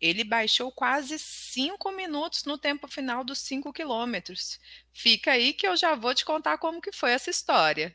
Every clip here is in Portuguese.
ele baixou quase 5 minutos no tempo final dos 5 quilômetros. Fica aí que eu já vou te contar como que foi essa história.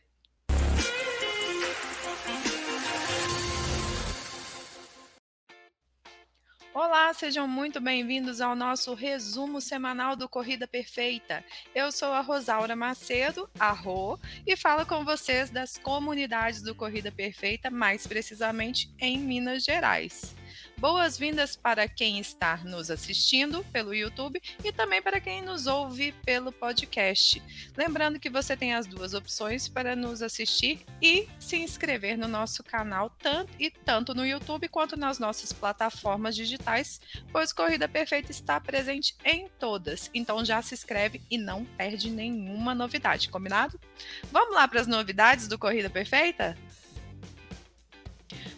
Olá, sejam muito bem-vindos ao nosso resumo semanal do Corrida Perfeita. Eu sou a Rosaura Macedo, a Rô, e falo com vocês das comunidades do Corrida Perfeita, mais precisamente em Minas Gerais. Boas-vindas para quem está nos assistindo pelo YouTube e também para quem nos ouve pelo podcast. Lembrando que você tem as duas opções para nos assistir e se inscrever no nosso canal, tanto, e tanto no YouTube quanto nas nossas plataformas digitais, pois Corrida Perfeita está presente em todas. Então já se inscreve e não perde nenhuma novidade, combinado? Vamos lá para as novidades do Corrida Perfeita?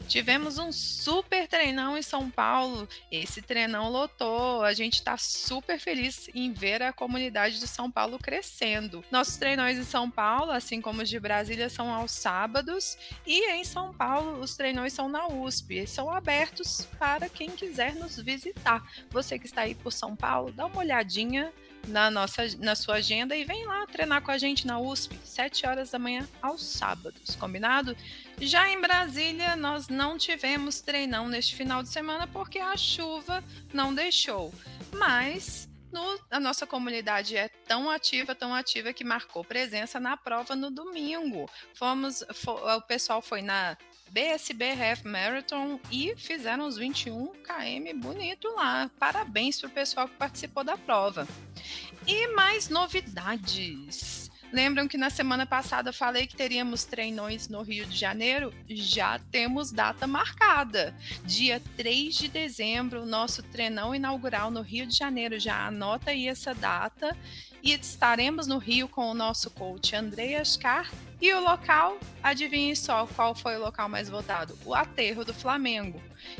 Tivemos um super treinão em São Paulo. Esse treinão lotou. A gente está super feliz em ver a comunidade de São Paulo crescendo. Nossos treinões em São Paulo, assim como os de Brasília, são aos sábados. E em São Paulo, os treinões são na USP. Eles são abertos para quem quiser nos visitar. Você que está aí por São Paulo, dá uma olhadinha na, nossa, na sua agenda e vem lá treinar com a gente na USP, 7 horas da manhã aos sábados, combinado? Já em Brasília, nós não tivemos treinão neste final de semana porque a chuva não deixou. Mas no, a nossa comunidade é tão ativa, tão ativa que marcou presença na prova no domingo. Fomos, o pessoal foi na BSB Half Marathon e fizeram os 21 km bonito lá. Parabéns para o pessoal que participou da prova. E mais novidades. Lembram que na semana passada falei que teríamos treinões no Rio de Janeiro? Já temos data marcada. Dia 3 de dezembro, nosso treinão inaugural no Rio de Janeiro. Já anota aí essa data. E estaremos no Rio com o nosso coach André Ascar e o local, adivinhe só qual foi o local mais votado? O aterro do Flamengo.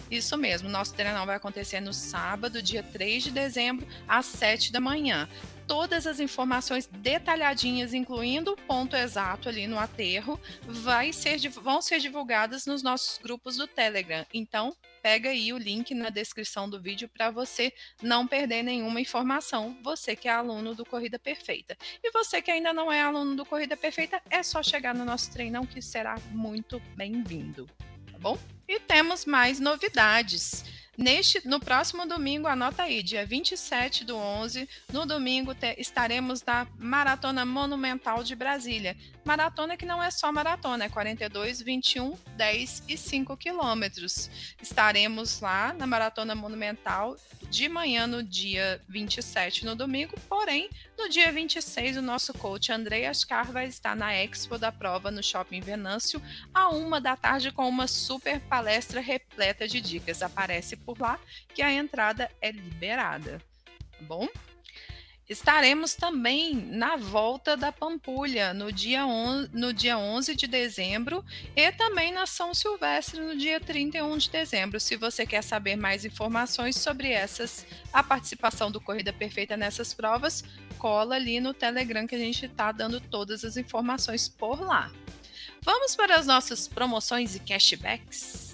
Isso mesmo, nosso treinão vai acontecer no sábado, dia 3 de dezembro, às 7 da manhã. Todas as informações detalhadinhas, incluindo o ponto exato ali no aterro, vai ser, vão ser divulgadas nos nossos grupos do Telegram. Então, pega aí o link na descrição do vídeo para você não perder nenhuma informação, você que é aluno do Corrida Perfeita. E você que ainda não é aluno do Corrida Perfeita, é só chegar no nosso treinão que será muito bem-vindo, tá bom? E temos mais novidades. Neste, no próximo domingo, anota aí, dia 27 do 11, no domingo te, estaremos na Maratona Monumental de Brasília. Maratona que não é só maratona, é 42, 21, 10 e 5 quilômetros. Estaremos lá na Maratona Monumental de manhã no dia 27 no domingo, porém, no dia 26 o nosso coach Andrei Ascar vai estar na Expo da prova no Shopping Venâncio, a uma da tarde com uma super palestra repleta de dicas. Aparece por lá que a entrada é liberada. Tá bom? Estaremos também na volta da Pampulha no dia, no dia 11 de dezembro e também na São Silvestre no dia 31 de dezembro. Se você quer saber mais informações sobre essas, a participação do Corrida Perfeita nessas provas, cola ali no Telegram que a gente está dando todas as informações por lá. Vamos para as nossas promoções e cashbacks?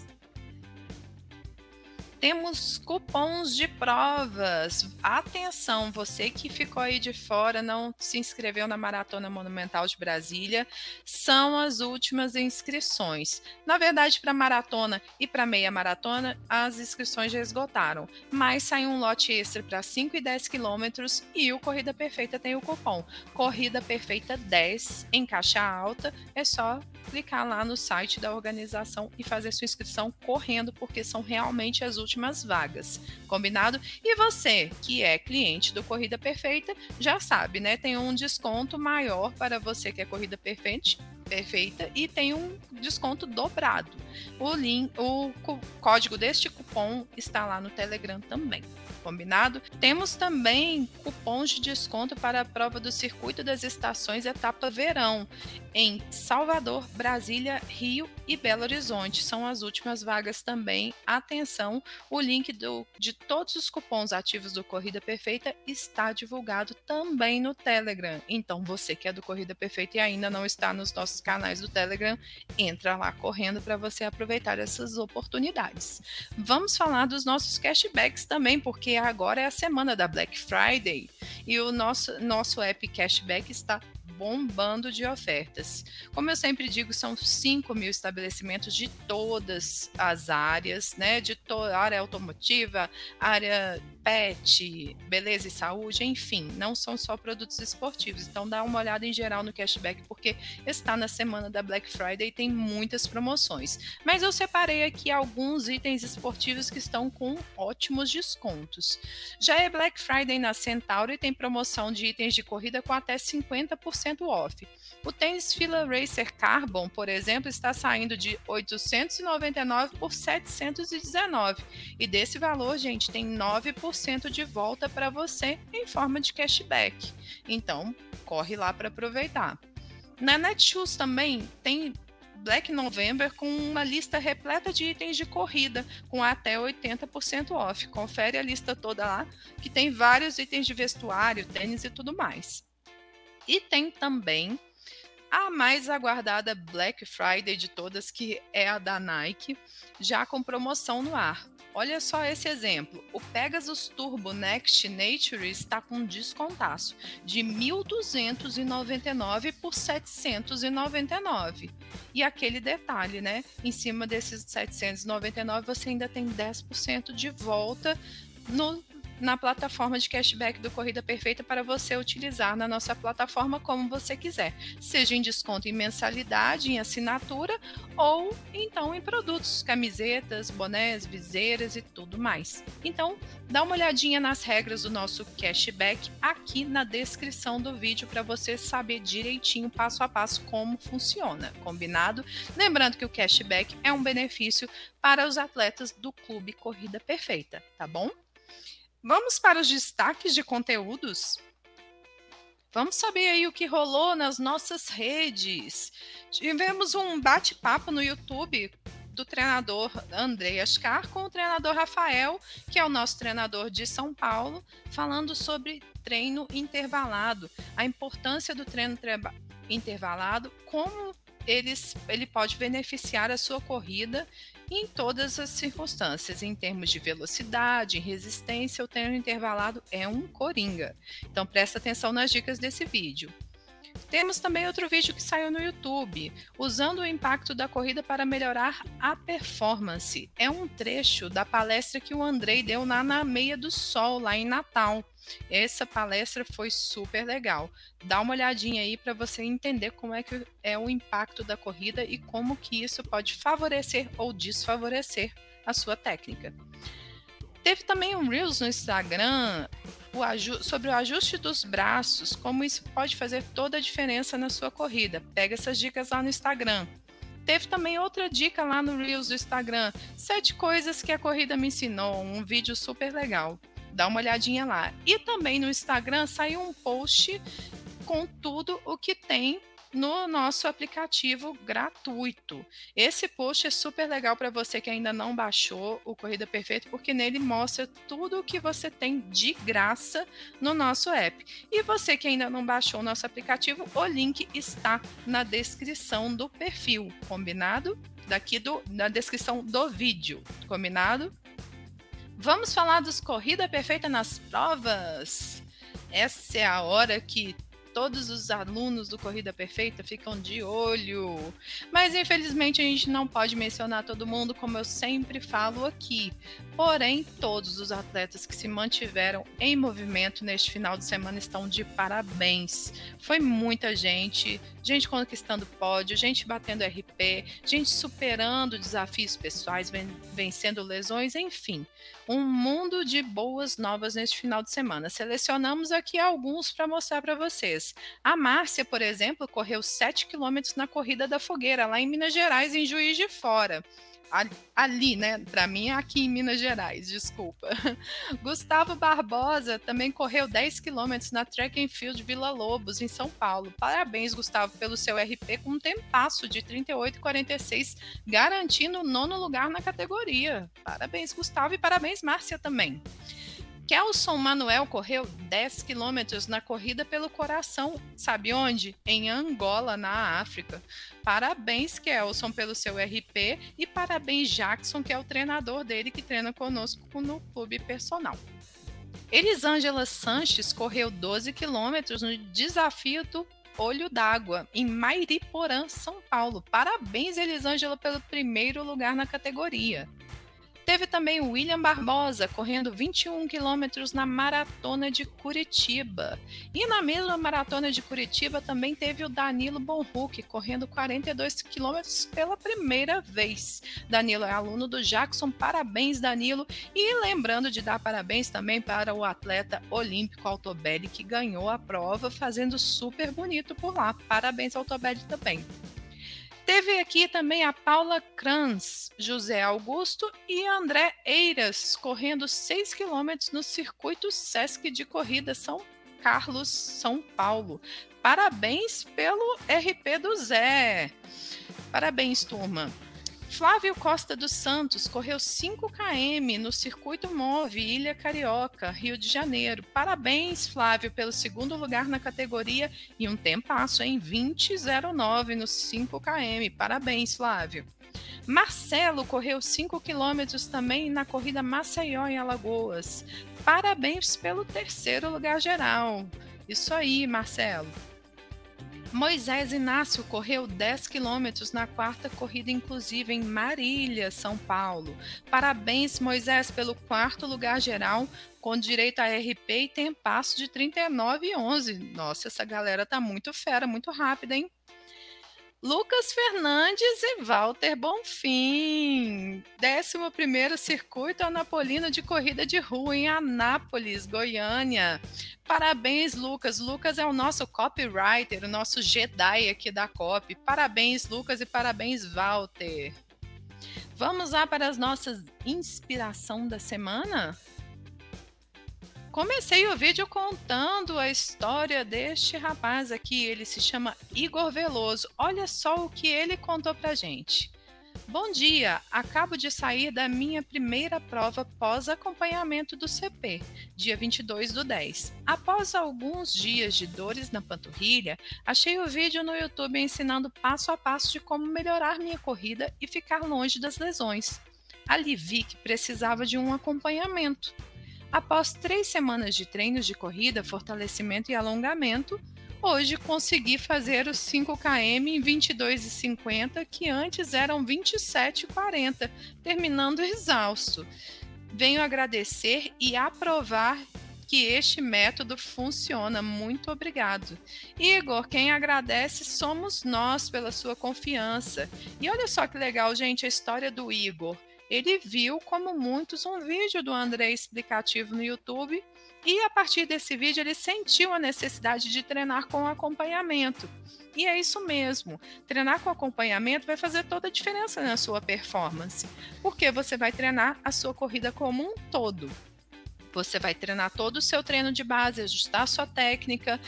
Temos cupons de provas. Atenção, você que ficou aí de fora, não se inscreveu na Maratona Monumental de Brasília, são as últimas inscrições. Na verdade, para maratona e para meia maratona, as inscrições já esgotaram, mas sai um lote extra para 5 e 10 quilômetros e o Corrida Perfeita tem o cupom Corrida Perfeita 10 em caixa alta. É só clicar lá no site da organização e fazer sua inscrição correndo, porque são realmente as últimas vagas. Combinado? E você, que é cliente do Corrida Perfeita, já sabe, né? Tem um desconto maior para você que é Corrida Perfeita, perfeita e tem um desconto dobrado. O link, o código deste cupom está lá no Telegram também combinado? Temos também cupons de desconto para a prova do Circuito das Estações Etapa Verão em Salvador, Brasília, Rio e Belo Horizonte. São as últimas vagas também. Atenção, o link do, de todos os cupons ativos do Corrida Perfeita está divulgado também no Telegram. Então, você que é do Corrida Perfeita e ainda não está nos nossos canais do Telegram, entra lá correndo para você aproveitar essas oportunidades. Vamos vamos falar dos nossos cashbacks também, porque agora é a semana da Black Friday e o nosso, nosso app Cashback está bombando de ofertas. Como eu sempre digo, são 5 mil estabelecimentos de todas as áreas, né? De toda área automotiva, área pet, beleza e saúde, enfim, não são só produtos esportivos. Então dá uma olhada em geral no cashback, porque está na semana da Black Friday e tem muitas promoções. Mas eu separei aqui alguns itens esportivos que estão com ótimos descontos. Já é Black Friday na Centauri tem promoção de itens de corrida com até 50% off. O tênis Fila Racer Carbon, por exemplo, está saindo de 899 por 719. E desse valor, gente, tem 9% 10% de volta para você em forma de cashback. Então, corre lá para aproveitar. Na Netshoes também tem Black November com uma lista repleta de itens de corrida com até 80% off. Confere a lista toda lá, que tem vários itens de vestuário, tênis e tudo mais. E tem também a mais aguardada Black Friday de todas, que é a da Nike, já com promoção no ar. Olha só esse exemplo. O Pegasus Turbo Next Nature está com descontaço de 1.299 por 799. E aquele detalhe, né? Em cima desses 799 você ainda tem 10% de volta no na plataforma de cashback do Corrida Perfeita para você utilizar na nossa plataforma como você quiser, seja em desconto em mensalidade, em assinatura ou então em produtos, camisetas, bonés, viseiras e tudo mais. Então, dá uma olhadinha nas regras do nosso cashback aqui na descrição do vídeo para você saber direitinho, passo a passo, como funciona, combinado? Lembrando que o cashback é um benefício para os atletas do Clube Corrida Perfeita, tá bom? Vamos para os destaques de conteúdos? Vamos saber aí o que rolou nas nossas redes. Tivemos um bate-papo no YouTube do treinador André Ascar com o treinador Rafael, que é o nosso treinador de São Paulo, falando sobre treino intervalado, a importância do treino intervalado, como eles, ele pode beneficiar a sua corrida em todas as circunstâncias, em termos de velocidade, resistência, o treino intervalado é um coringa. Então presta atenção nas dicas desse vídeo. Temos também outro vídeo que saiu no YouTube, usando o impacto da corrida para melhorar a performance. É um trecho da palestra que o Andrei deu lá na Meia do Sol, lá em Natal. Essa palestra foi super legal. Dá uma olhadinha aí para você entender como é que é o impacto da corrida e como que isso pode favorecer ou desfavorecer a sua técnica. Teve também um Reels no Instagram o sobre o ajuste dos braços, como isso pode fazer toda a diferença na sua corrida. Pega essas dicas lá no Instagram. Teve também outra dica lá no Reels do Instagram: sete coisas que a corrida me ensinou. Um vídeo super legal dá uma olhadinha lá. E também no Instagram saiu um post com tudo o que tem no nosso aplicativo gratuito. Esse post é super legal para você que ainda não baixou o Corrida Perfeita, porque nele mostra tudo o que você tem de graça no nosso app. E você que ainda não baixou o nosso aplicativo, o link está na descrição do perfil, combinado? Daqui do, na descrição do vídeo, combinado? Vamos falar dos Corrida Perfeita nas provas. Essa é a hora que todos os alunos do Corrida Perfeita ficam de olho. Mas infelizmente a gente não pode mencionar todo mundo, como eu sempre falo aqui. Porém, todos os atletas que se mantiveram em movimento neste final de semana estão de parabéns. Foi muita gente, gente conquistando pódio, gente batendo RP, gente superando desafios pessoais, vencendo lesões, enfim. Um mundo de boas novas neste final de semana. Selecionamos aqui alguns para mostrar para vocês. A Márcia, por exemplo, correu 7 quilômetros na Corrida da Fogueira, lá em Minas Gerais, em Juiz de Fora ali, né? Para mim aqui em Minas Gerais, desculpa. Gustavo Barbosa também correu 10 quilômetros na Track and Field Vila Lobos, em São Paulo. Parabéns, Gustavo, pelo seu RP com um tempasso de 38,46, garantindo o nono lugar na categoria. Parabéns, Gustavo, e parabéns, Márcia, também. Kelson Manuel correu 10 quilômetros na corrida pelo coração, sabe onde? Em Angola, na África. Parabéns, Kelson, pelo seu RP e parabéns, Jackson, que é o treinador dele que treina conosco no clube personal. Elisângela Sanches correu 12 quilômetros no desafio do Olho d'Água, em Mairiporã, São Paulo. Parabéns, Elisângela, pelo primeiro lugar na categoria. Teve também o William Barbosa correndo 21 quilômetros na maratona de Curitiba. E na mesma maratona de Curitiba também teve o Danilo Bonhuc correndo 42 quilômetros pela primeira vez. Danilo é aluno do Jackson, parabéns Danilo. E lembrando de dar parabéns também para o atleta olímpico Altobelli que ganhou a prova fazendo super bonito por lá. Parabéns Altobelli também. Teve aqui também a Paula Kranz, José Augusto e André Eiras, correndo 6 quilômetros no circuito Sesc de Corrida São Carlos, São Paulo. Parabéns pelo RP do Zé. Parabéns, turma. Flávio Costa dos Santos correu 5 km no Circuito Move, Ilha Carioca, Rio de Janeiro. Parabéns, Flávio, pelo segundo lugar na categoria e um tempasso em 20,09 no 5 km. Parabéns, Flávio. Marcelo correu 5 quilômetros também na corrida Maceió em Alagoas. Parabéns pelo terceiro lugar geral. Isso aí, Marcelo. Moisés Inácio correu 10 quilômetros na quarta corrida inclusiva em Marília, São Paulo. Parabéns, Moisés, pelo quarto lugar geral, com direito a RP e tem passo de 39 e 11. Nossa, essa galera tá muito fera, muito rápida, hein? Lucas Fernandes e Walter Bonfim. 11 Circuito Anapolino de Corrida de Rua em Anápolis, Goiânia. Parabéns, Lucas. Lucas é o nosso copywriter, o nosso Jedi aqui da COP. Parabéns, Lucas, e parabéns, Walter. Vamos lá para as nossas inspiração da semana? Comecei o vídeo contando a história deste rapaz aqui. Ele se chama Igor Veloso. Olha só o que ele contou pra gente. Bom dia, acabo de sair da minha primeira prova pós acompanhamento do CP, dia 22 do 10. Após alguns dias de dores na panturrilha, achei o vídeo no YouTube ensinando passo a passo de como melhorar minha corrida e ficar longe das lesões. Ali vi que precisava de um acompanhamento. Após três semanas de treinos de corrida, fortalecimento e alongamento, hoje consegui fazer os 5 km em 22,50, que antes eram 27,40, terminando exausto. Venho agradecer e aprovar que este método funciona. Muito obrigado. Igor, quem agradece somos nós pela sua confiança. E olha só que legal, gente, a história do Igor ele viu, como muitos, um vídeo do André explicativo no YouTube e a partir desse vídeo ele sentiu a necessidade de treinar com acompanhamento. E é isso mesmo. Treinar com acompanhamento vai fazer toda a diferença na sua performance, porque você vai treinar a sua corrida como um todo. Você vai treinar todo o seu treino de base, ajustar sua técnica,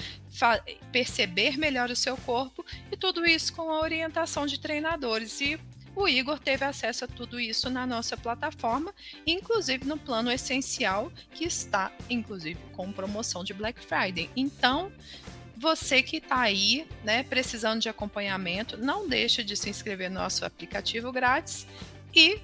perceber melhor o seu corpo e tudo isso com a orientação de treinadores. E o Igor teve acesso a tudo isso na nossa plataforma, inclusive no plano essencial, que está, inclusive, com promoção de Black Friday. Então, você que está aí, né, precisando de acompanhamento, não deixe de se inscrever no nosso aplicativo grátis e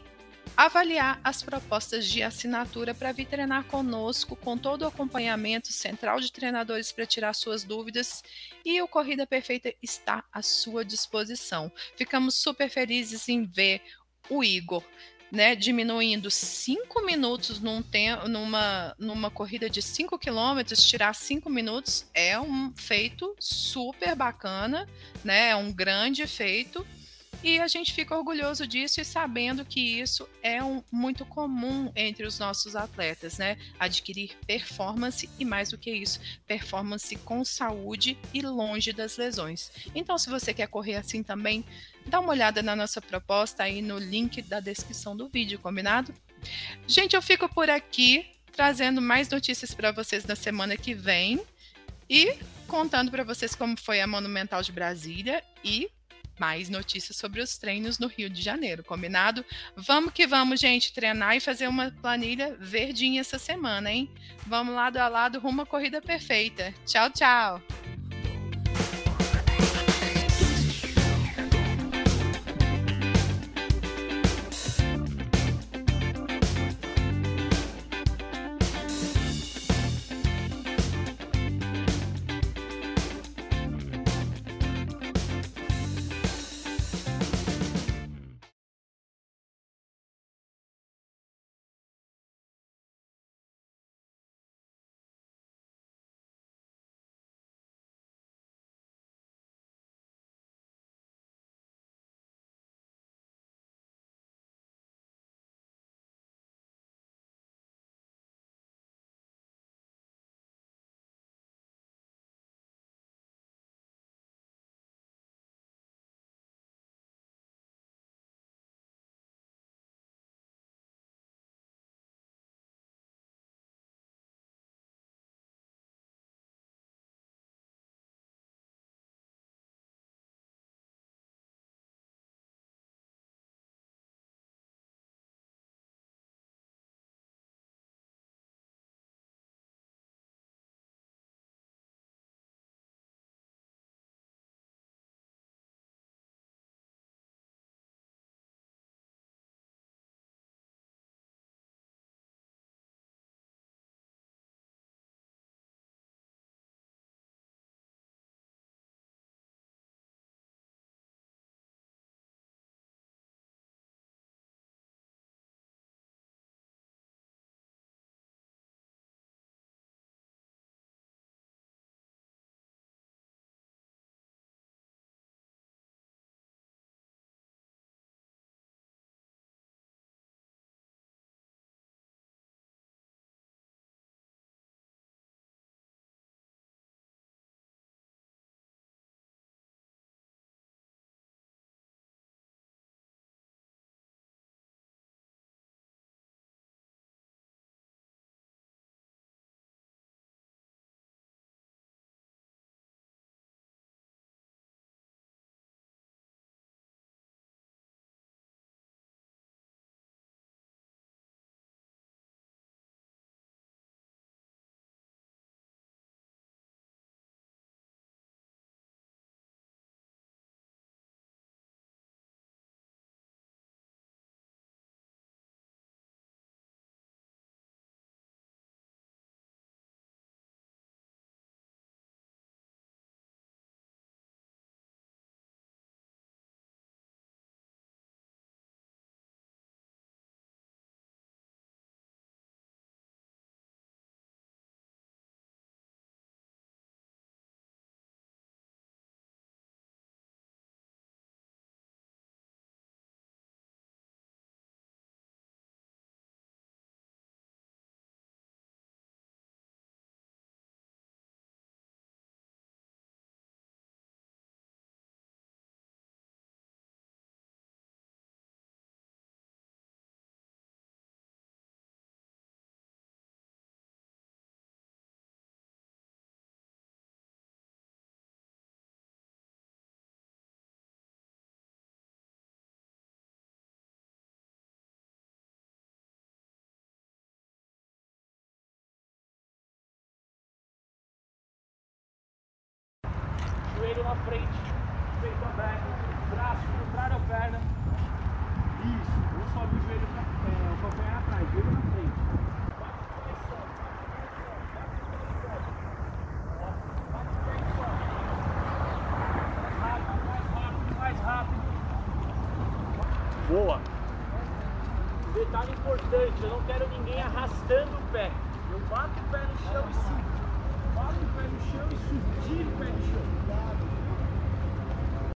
avaliar as propostas de assinatura para vir treinar conosco, com todo o acompanhamento central de treinadores para tirar suas dúvidas e o Corrida Perfeita está à sua disposição. Ficamos super felizes em ver o Igor. Né, diminuindo 5 minutos num tempo, numa, numa corrida de 5 quilômetros, tirar 5 minutos é um feito super bacana, né? É um grande feito e a gente fica orgulhoso disso e sabendo que isso é um, muito comum entre os nossos atletas, né? Adquirir performance e mais do que isso, performance com saúde e longe das lesões. Então, se você quer correr assim também, dá uma olhada na nossa proposta aí no link da descrição do vídeo, combinado? Gente, eu fico por aqui trazendo mais notícias para vocês na semana que vem e contando para vocês como foi a Monumental de Brasília e mais notícias sobre os treinos no Rio de Janeiro, combinado? Vamos que vamos, gente, treinar e fazer uma planilha verdinha essa semana, hein? Vamos lado a lado rumo à corrida perfeita. Tchau, tchau! Na frente, peito aberto, braço contrário à perna. Isso, não sobe o joelho pra, é, o calcanhar atrás, joelho na frente. Boa. Detalhe importante, eu não quero ninguém arrastando o pé. Eu bato o pé no chão e subo. Bato o pé no chão e subo. Tiro o pé no chão.